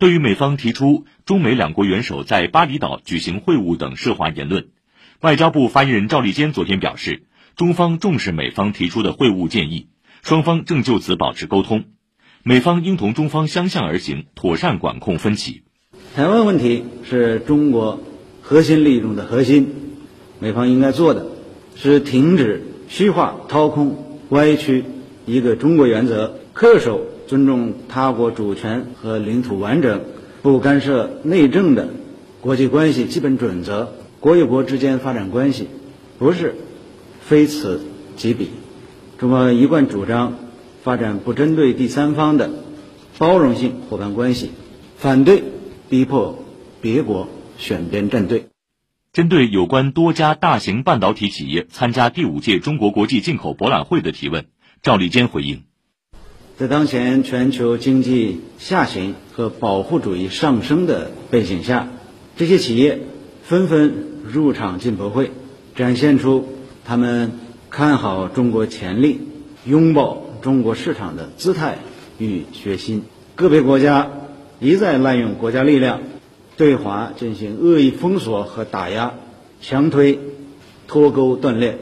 对于美方提出中美两国元首在巴厘岛举行会晤等涉华言论，外交部发言人赵立坚昨天表示，中方重视美方提出的会晤建议，双方正就此保持沟通，美方应同中方相向而行，妥善管控分歧。台湾问题是中国核心利益中的核心，美方应该做的是停止虚化、掏空、歪曲一个中国原则，恪守尊重他国主权和领土完整、不干涉内政的国际关系基本准则。国与国之间发展关系不是非此即彼，中方一贯主张发展不针对第三方的包容性伙伴关系，反对。逼迫别国选边站队。针对有关多家大型半导体企业参加第五届中国国际进口博览会的提问，赵立坚回应：在当前全球经济下行和保护主义上升的背景下，这些企业纷纷入场进博会，展现出他们看好中国潜力、拥抱中国市场的姿态与决心。个别国家。一再滥用国家力量，对华进行恶意封锁和打压，强推脱钩断链，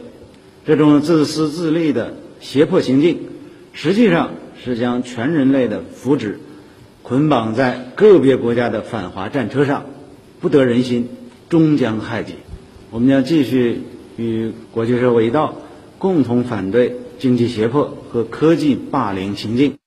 这种自私自利的胁迫行径，实际上是将全人类的福祉捆绑在个别国家的反华战车上，不得人心，终将害己。我们将继续与国际社会一道，共同反对经济胁迫和科技霸凌行径。